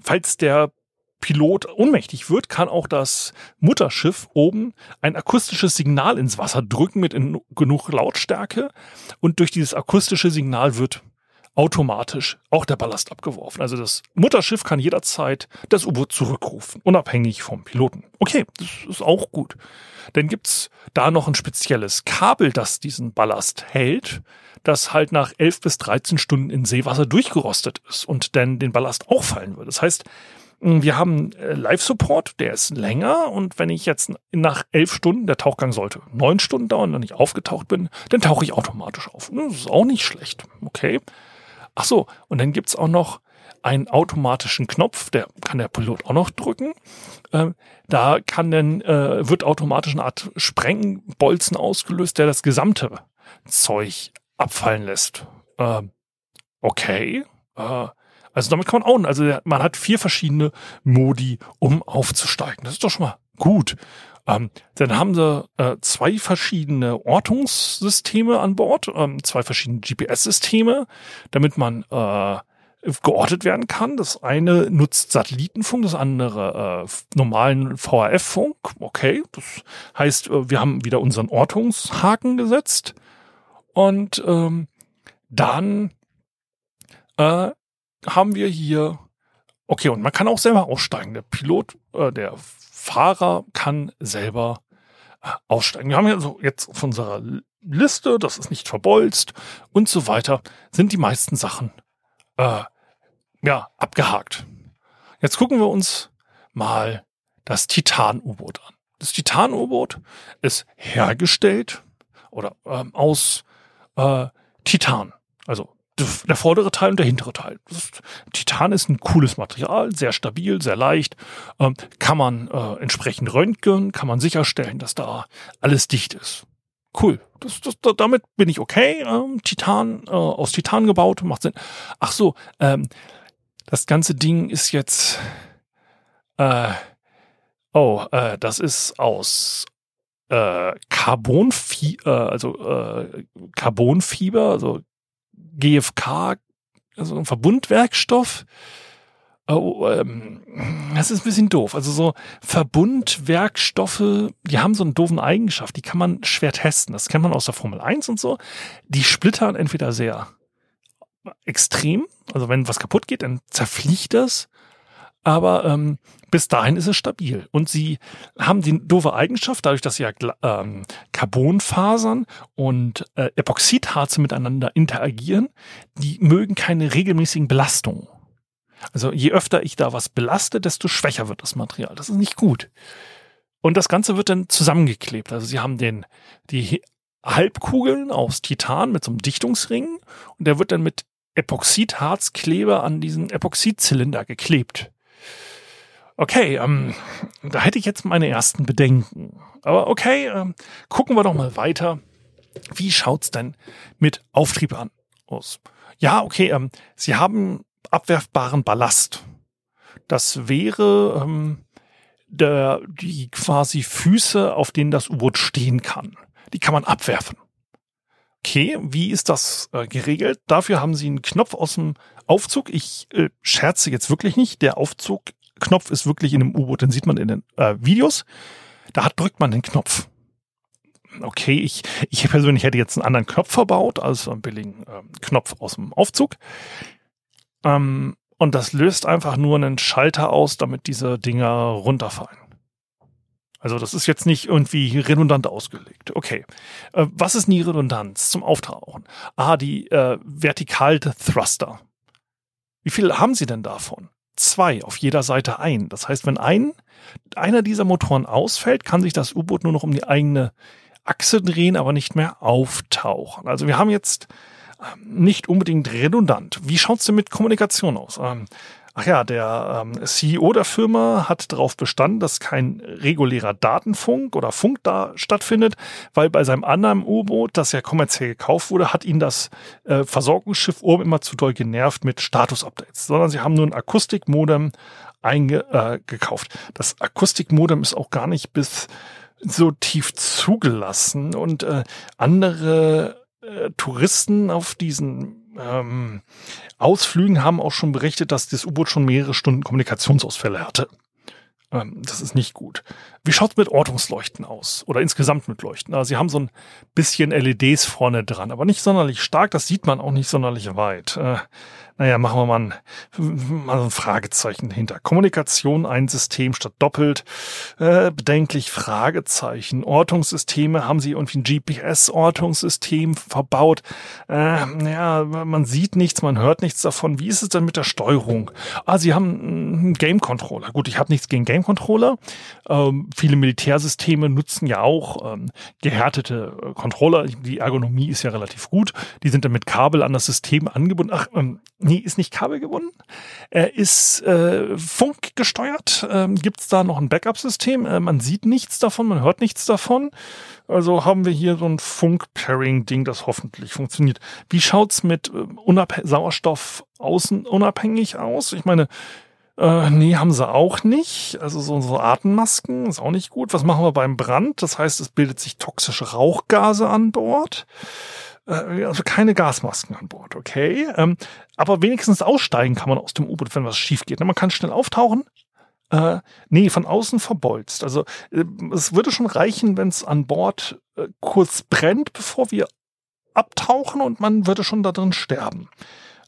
A: falls der Pilot ohnmächtig wird, kann auch das Mutterschiff oben ein akustisches Signal ins Wasser drücken mit genug Lautstärke und durch dieses akustische Signal wird automatisch auch der Ballast abgeworfen. Also das Mutterschiff kann jederzeit das U-Boot zurückrufen, unabhängig vom Piloten. Okay, das ist auch gut. Dann gibt's da noch ein spezielles Kabel, das diesen Ballast hält, das halt nach 11 bis 13 Stunden in Seewasser durchgerostet ist und dann den Ballast auch fallen würde. Das heißt, wir haben äh, Live-Support, der ist länger und wenn ich jetzt nach elf Stunden, der Tauchgang sollte neun Stunden dauern, wenn ich aufgetaucht bin, dann tauche ich automatisch auf. Das ist auch nicht schlecht. Okay. Ach so, und dann gibt's auch noch einen automatischen Knopf, der kann der Pilot auch noch drücken. Ähm, da kann dann, äh, wird automatisch eine Art Sprengbolzen ausgelöst, der das gesamte Zeug abfallen lässt. Äh, okay. Äh, also damit kann man auch, also man hat vier verschiedene Modi, um aufzusteigen. Das ist doch schon mal gut. Ähm, dann haben sie äh, zwei verschiedene Ortungssysteme an Bord, ähm, zwei verschiedene GPS-Systeme, damit man äh, geortet werden kann. Das eine nutzt Satellitenfunk, das andere äh, normalen VHF-Funk. Okay, das heißt, äh, wir haben wieder unseren Ortungshaken gesetzt und ähm, dann äh, haben wir hier Okay, und man kann auch selber aussteigen. Der Pilot, äh, der Fahrer kann selber äh, aussteigen. Wir haben ja so jetzt auf unserer Liste, das ist nicht verbolzt und so weiter, sind die meisten Sachen äh, ja abgehakt. Jetzt gucken wir uns mal das Titan-U-Boot an. Das Titan-U-Boot ist hergestellt oder ähm, aus äh, Titan, also der vordere Teil und der hintere Teil. Titan ist ein cooles Material, sehr stabil, sehr leicht. Ähm, kann man äh, entsprechend röntgen, kann man sicherstellen, dass da alles dicht ist. Cool. Das, das, damit bin ich okay. Ähm, Titan, äh, aus Titan gebaut, macht Sinn. Ach so, ähm, das ganze Ding ist jetzt. Äh, oh, äh, das ist aus äh, Carbonfieber, äh, also äh, Carbonfieber, also GFK, also ein Verbundwerkstoff. Oh, ähm, das ist ein bisschen doof. Also so Verbundwerkstoffe, die haben so einen doofen Eigenschaft, die kann man schwer testen. Das kennt man aus der Formel 1 und so. Die splittern entweder sehr extrem, also wenn was kaputt geht, dann zerfliegt das. Aber ähm, bis dahin ist es stabil. Und sie haben die doofe Eigenschaft, dadurch, dass ja ähm, Carbonfasern und äh, Epoxidharze miteinander interagieren, die mögen keine regelmäßigen Belastungen. Also je öfter ich da was belaste, desto schwächer wird das Material. Das ist nicht gut. Und das Ganze wird dann zusammengeklebt. Also sie haben den, die Halbkugeln aus Titan mit so einem Dichtungsring und der wird dann mit Epoxidharzkleber an diesen Epoxidzylinder geklebt. Okay, ähm, da hätte ich jetzt meine ersten Bedenken. Aber okay, ähm, gucken wir doch mal weiter. Wie schaut's denn mit Auftrieb an aus? Ja, okay, ähm, Sie haben abwerfbaren Ballast. Das wäre ähm, der, die quasi Füße, auf denen das U-Boot stehen kann. Die kann man abwerfen. Okay, wie ist das äh, geregelt? Dafür haben Sie einen Knopf aus dem Aufzug. Ich äh, scherze jetzt wirklich nicht. Der Aufzug Knopf ist wirklich in einem U-Boot, den sieht man in den äh, Videos. Da hat, drückt man den Knopf. Okay, ich, ich persönlich hätte jetzt einen anderen Knopf verbaut, also einen billigen äh, Knopf aus dem Aufzug. Ähm, und das löst einfach nur einen Schalter aus, damit diese Dinger runterfallen. Also das ist jetzt nicht irgendwie redundant ausgelegt. Okay. Äh, was ist nie Redundanz zum Auftauchen? Ah, die äh, vertikalte Thruster. Wie viel haben Sie denn davon? Zwei auf jeder Seite ein. Das heißt, wenn ein, einer dieser Motoren ausfällt, kann sich das U-Boot nur noch um die eigene Achse drehen, aber nicht mehr auftauchen. Also wir haben jetzt ähm, nicht unbedingt redundant. Wie schaut's denn mit Kommunikation aus? Ähm, Ach ja, der ähm, CEO der Firma hat darauf bestanden, dass kein regulärer Datenfunk oder Funk da stattfindet, weil bei seinem anderen U-Boot, das ja kommerziell gekauft wurde, hat ihn das äh, Versorgungsschiff oben immer zu doll genervt mit Status-Updates, sondern sie haben nur ein Akustikmodem eingekauft. Äh, das Akustikmodem ist auch gar nicht bis so tief zugelassen und äh, andere äh, Touristen auf diesen ähm, Ausflügen haben auch schon berichtet, dass das U-Boot schon mehrere Stunden Kommunikationsausfälle hatte. Ähm, das ist nicht gut. Wie schaut's mit Ortungsleuchten aus? Oder insgesamt mit Leuchten? Also sie haben so ein bisschen LEDs vorne dran, aber nicht sonderlich stark. Das sieht man auch nicht sonderlich weit. Äh, naja, machen wir mal ein, mal ein Fragezeichen hinter. Kommunikation, ein System statt doppelt. Äh, bedenklich Fragezeichen. Ortungssysteme, haben sie irgendwie ein GPS-Ortungssystem verbaut? Äh, ja, man sieht nichts, man hört nichts davon. Wie ist es denn mit der Steuerung? Ah, sie haben einen Game-Controller. Gut, ich habe nichts gegen Game-Controller. Ähm, viele Militärsysteme nutzen ja auch ähm, gehärtete äh, Controller. Die Ergonomie ist ja relativ gut. Die sind dann mit Kabel an das System angebunden. Ach, ähm, Nee, ist nicht kabelgebunden. Er ist äh, funkgesteuert. Ähm, Gibt es da noch ein Backup-System? Äh, man sieht nichts davon, man hört nichts davon. Also haben wir hier so ein Funk-Pairing-Ding, das hoffentlich funktioniert. Wie schaut's mit äh, Sauerstoff außen unabhängig aus? Ich meine, äh, nee, haben sie auch nicht. Also so, so Atemmasken ist auch nicht gut. Was machen wir beim Brand? Das heißt, es bildet sich toxische Rauchgase an Bord. Äh, also keine Gasmasken an Bord, okay. Ähm, aber wenigstens aussteigen kann man aus dem U-Boot, wenn was schief geht. Man kann schnell auftauchen. Äh, nee, von außen verbolzt. Also äh, es würde schon reichen, wenn es an Bord äh, kurz brennt, bevor wir abtauchen und man würde schon da drin sterben.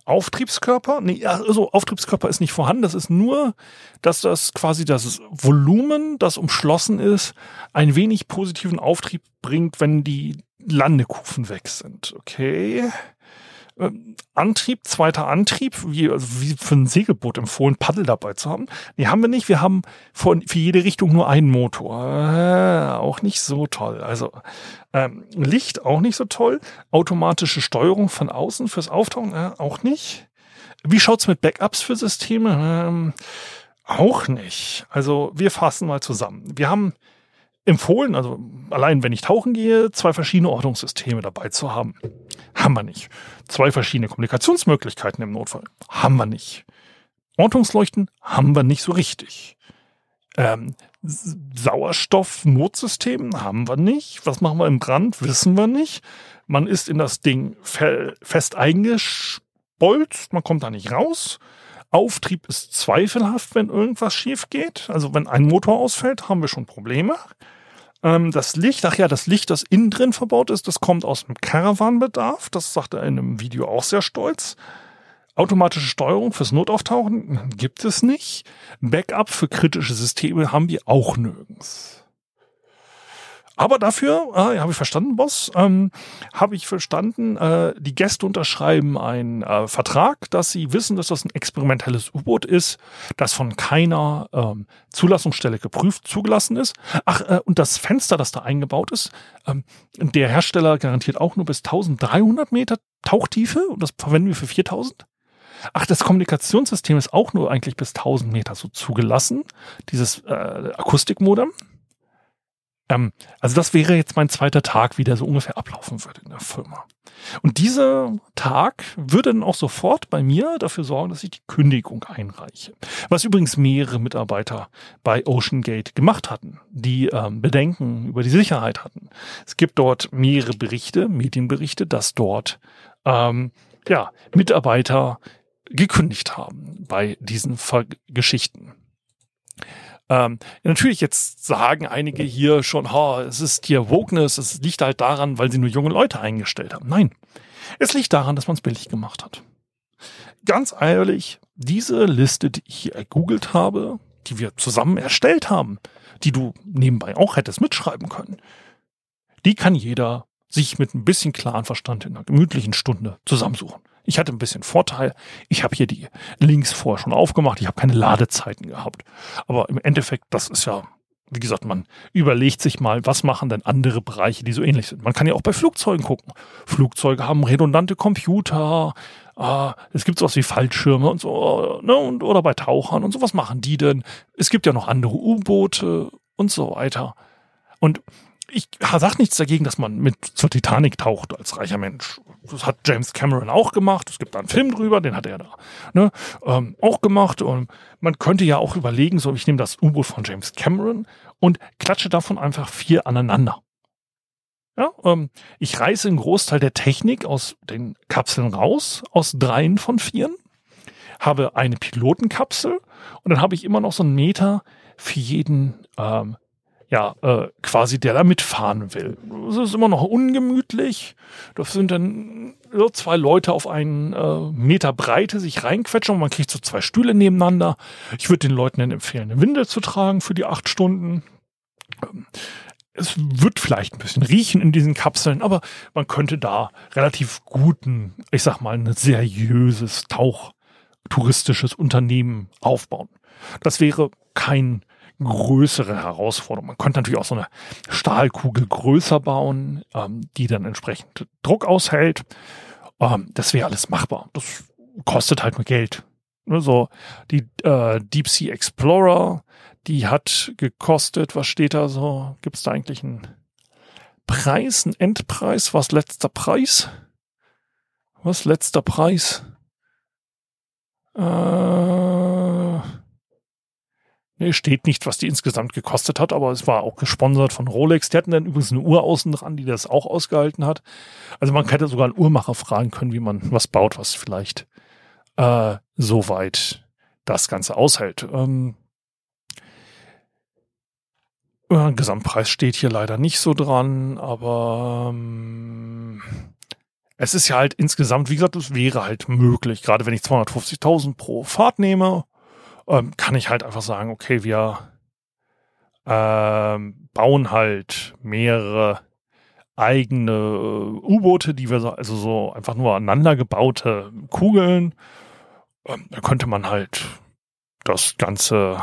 A: Auftriebskörper? Nee, also Auftriebskörper ist nicht vorhanden. Das ist nur, dass das quasi das Volumen, das umschlossen ist, ein wenig positiven Auftrieb bringt, wenn die Landekufen weg sind. Okay. Ähm, Antrieb, zweiter Antrieb, wie, also wie für ein Segelboot empfohlen, Paddel dabei zu haben. Nee, haben wir nicht. Wir haben von, für jede Richtung nur einen Motor. Äh, auch nicht so toll. Also ähm, Licht auch nicht so toll. Automatische Steuerung von außen fürs Auftauchen äh, auch nicht. Wie schaut's mit Backups für Systeme? Ähm, auch nicht. Also wir fassen mal zusammen. Wir haben empfohlen, also allein wenn ich tauchen gehe, zwei verschiedene Ortungssysteme dabei zu haben. Haben wir nicht. Zwei verschiedene Kommunikationsmöglichkeiten im Notfall. Haben wir nicht. Ortungsleuchten haben wir nicht so richtig. Ähm, Sauerstoff-Notsystem haben wir nicht. Was machen wir im Brand? Wissen wir nicht. Man ist in das Ding fe fest eingebolzt, man kommt da nicht raus. Auftrieb ist zweifelhaft, wenn irgendwas schief geht. Also wenn ein Motor ausfällt, haben wir schon Probleme. Ähm, das Licht, ach ja, das Licht, das innen drin verbaut ist, das kommt aus dem Caravan-Bedarf. Das sagt er in einem Video auch sehr stolz. Automatische Steuerung fürs Notauftauchen gibt es nicht. Backup für kritische Systeme haben wir auch nirgends. Aber dafür, äh, habe ich verstanden, Boss, ähm, habe ich verstanden, äh, die Gäste unterschreiben einen äh, Vertrag, dass sie wissen, dass das ein experimentelles U-Boot ist, das von keiner ähm, Zulassungsstelle geprüft zugelassen ist. Ach, äh, und das Fenster, das da eingebaut ist, ähm, der Hersteller garantiert auch nur bis 1300 Meter Tauchtiefe und das verwenden wir für 4000. Ach, das Kommunikationssystem ist auch nur eigentlich bis 1000 Meter so zugelassen, dieses äh, Akustikmodem. Ähm, also das wäre jetzt mein zweiter Tag, wie der so ungefähr ablaufen würde in der Firma. Und dieser Tag würde dann auch sofort bei mir dafür sorgen, dass ich die Kündigung einreiche. Was übrigens mehrere Mitarbeiter bei OceanGate gemacht hatten, die ähm, Bedenken über die Sicherheit hatten. Es gibt dort mehrere Berichte, Medienberichte, dass dort ähm, ja, Mitarbeiter gekündigt haben bei diesen Ver Geschichten. Ähm, natürlich jetzt sagen einige hier schon, ha, es ist hier Wokeness, es liegt halt daran, weil sie nur junge Leute eingestellt haben. Nein, es liegt daran, dass man es billig gemacht hat. Ganz ehrlich, diese Liste, die ich hier ergoogelt habe, die wir zusammen erstellt haben, die du nebenbei auch hättest mitschreiben können, die kann jeder sich mit ein bisschen klaren Verstand in einer gemütlichen Stunde zusammensuchen. Ich hatte ein bisschen Vorteil. Ich habe hier die Links vorher schon aufgemacht. Ich habe keine Ladezeiten gehabt. Aber im Endeffekt, das ist ja, wie gesagt, man überlegt sich mal, was machen denn andere Bereiche, die so ähnlich sind. Man kann ja auch bei Flugzeugen gucken. Flugzeuge haben redundante Computer. Äh, es gibt sowas wie Fallschirme und so, ne, und, oder bei Tauchern und so. Was machen die denn? Es gibt ja noch andere U-Boote und so weiter. Und ich sage nichts dagegen, dass man mit zur Titanic taucht als reicher Mensch. Das hat James Cameron auch gemacht. Es gibt da einen Film drüber, den hat er da ne, ähm, auch gemacht. Und man könnte ja auch überlegen, so ich nehme das U-Boot von James Cameron und klatsche davon einfach vier aneinander. Ja, ähm, ich reiße einen Großteil der Technik aus den Kapseln raus, aus dreien von vieren, habe eine Pilotenkapsel und dann habe ich immer noch so einen Meter für jeden ähm, ja, äh, quasi der da mitfahren will. Das ist immer noch ungemütlich. Das sind dann so zwei Leute auf einen äh, Meter Breite sich reinquetschen und man kriegt so zwei Stühle nebeneinander. Ich würde den Leuten dann empfehlen, eine Windel zu tragen für die acht Stunden. Ähm, es wird vielleicht ein bisschen riechen in diesen Kapseln, aber man könnte da relativ guten, ich sag mal, ein seriöses Tauchtouristisches Unternehmen aufbauen. Das wäre kein größere Herausforderung. Man könnte natürlich auch so eine Stahlkugel größer bauen, ähm, die dann entsprechend Druck aushält. Ähm, das wäre alles machbar. Das kostet halt nur Geld. Ne, so die äh, Deep Sea Explorer, die hat gekostet, was steht da so? Gibt es da eigentlich einen Preis, einen Endpreis? Was letzter Preis? Was letzter Preis? Äh, steht nicht, was die insgesamt gekostet hat, aber es war auch gesponsert von Rolex. Die hatten dann übrigens eine Uhr außen dran, die das auch ausgehalten hat. Also man hätte sogar einen Uhrmacher fragen können, wie man was baut, was vielleicht äh, so weit das Ganze aushält. Ähm, äh, Gesamtpreis steht hier leider nicht so dran, aber ähm, es ist ja halt insgesamt, wie gesagt, es wäre halt möglich, gerade wenn ich 250.000 pro Fahrt nehme ähm, kann ich halt einfach sagen, okay, wir ähm, bauen halt mehrere eigene äh, U-Boote, die wir so, also so einfach nur aneinander gebaute Kugeln. Ähm, da könnte man halt das Ganze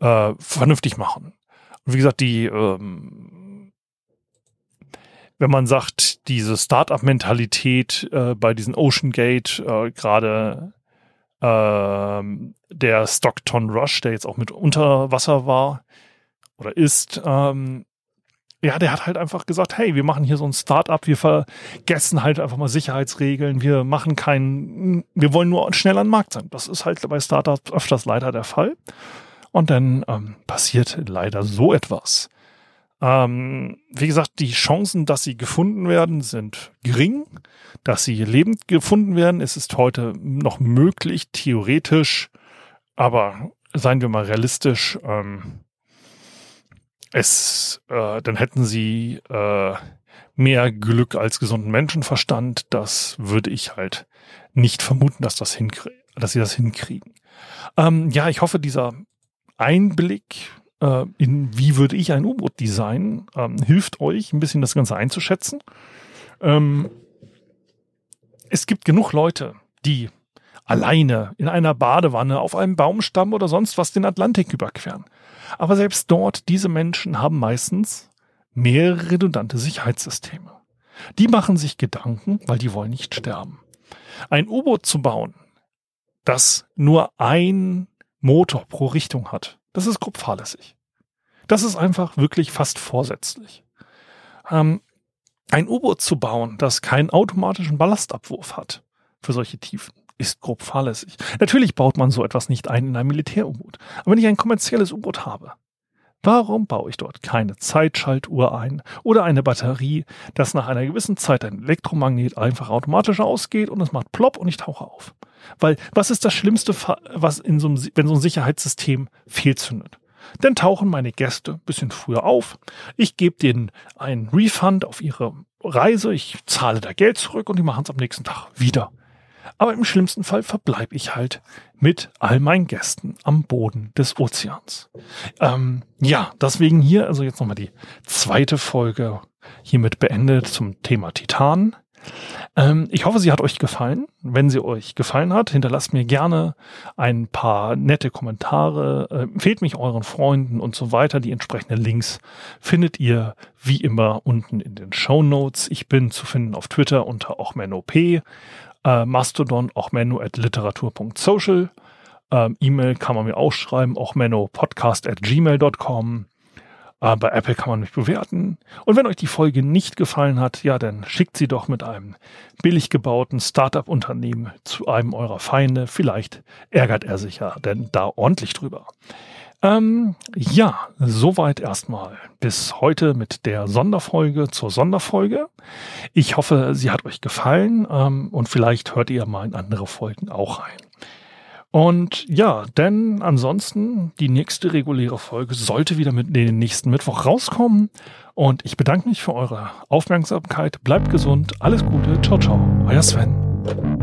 A: äh, vernünftig machen. Und wie gesagt, die, ähm, wenn man sagt, diese Startup-Mentalität äh, bei diesen Ocean Gate äh, gerade ähm, der Stockton Rush, der jetzt auch mit unter Wasser war oder ist, ähm, ja, der hat halt einfach gesagt, hey, wir machen hier so ein Startup, wir vergessen halt einfach mal Sicherheitsregeln, wir machen keinen, wir wollen nur schnell an den Markt sein. Das ist halt bei Startups öfters leider der Fall. Und dann ähm, passiert leider so etwas. Ähm, wie gesagt, die Chancen, dass sie gefunden werden, sind gering. Dass sie lebend gefunden werden, ist es heute noch möglich, theoretisch. Aber seien wir mal realistisch, ähm, es, äh, dann hätten sie äh, mehr Glück als gesunden Menschenverstand. Das würde ich halt nicht vermuten, dass das dass sie das hinkriegen. Ähm, ja, ich hoffe, dieser Einblick äh, in wie würde ich ein U-Boot designen, ähm, hilft euch ein bisschen das Ganze einzuschätzen. Ähm, es gibt genug Leute, die alleine in einer Badewanne auf einem Baumstamm oder sonst was den Atlantik überqueren. Aber selbst dort, diese Menschen haben meistens mehrere redundante Sicherheitssysteme. Die machen sich Gedanken, weil die wollen nicht sterben. Ein U-Boot zu bauen, das nur ein Motor pro Richtung hat, das ist grob fahrlässig. Das ist einfach wirklich fast vorsätzlich. Ähm, ein U-Boot zu bauen, das keinen automatischen Ballastabwurf hat für solche Tiefen, ist grob fahrlässig. Natürlich baut man so etwas nicht ein in ein Militär-U-Boot. Aber wenn ich ein kommerzielles U-Boot habe, Warum baue ich dort keine Zeitschaltuhr ein oder eine Batterie, dass nach einer gewissen Zeit ein Elektromagnet einfach automatisch ausgeht und es macht plopp und ich tauche auf? Weil was ist das Schlimmste, was in so einem, wenn so ein Sicherheitssystem fehlzündet? Dann tauchen meine Gäste ein bisschen früher auf. Ich gebe denen einen Refund auf ihre Reise. Ich zahle da Geld zurück und die machen es am nächsten Tag wieder. Aber im schlimmsten Fall verbleibe ich halt mit all meinen Gästen am Boden des Ozeans. Ähm, ja, deswegen hier also jetzt nochmal die zweite Folge hiermit beendet zum Thema Titan. Ähm, ich hoffe, sie hat euch gefallen. Wenn sie euch gefallen hat, hinterlasst mir gerne ein paar nette Kommentare, äh, empfehlt mich euren Freunden und so weiter. Die entsprechenden Links findet ihr wie immer unten in den Show Notes. Ich bin zu finden auf Twitter unter ochmenop, äh, Mastodon ochmenno at literatur.social. Ähm, E-Mail kann man mir auch schreiben, ochmenno.podcast at gmail.com. Äh, bei Apple kann man mich bewerten. Und wenn euch die Folge nicht gefallen hat, ja, dann schickt sie doch mit einem billig gebauten Startup-Unternehmen zu einem eurer Feinde. Vielleicht ärgert er sich ja denn da ordentlich drüber. Ähm, ja, soweit erstmal bis heute mit der Sonderfolge zur Sonderfolge. Ich hoffe, sie hat euch gefallen ähm, und vielleicht hört ihr mal in andere Folgen auch rein. Und ja, denn ansonsten die nächste reguläre Folge sollte wieder mit den nächsten Mittwoch rauskommen. Und ich bedanke mich für eure Aufmerksamkeit. Bleibt gesund. Alles Gute. Ciao, ciao. Euer Sven.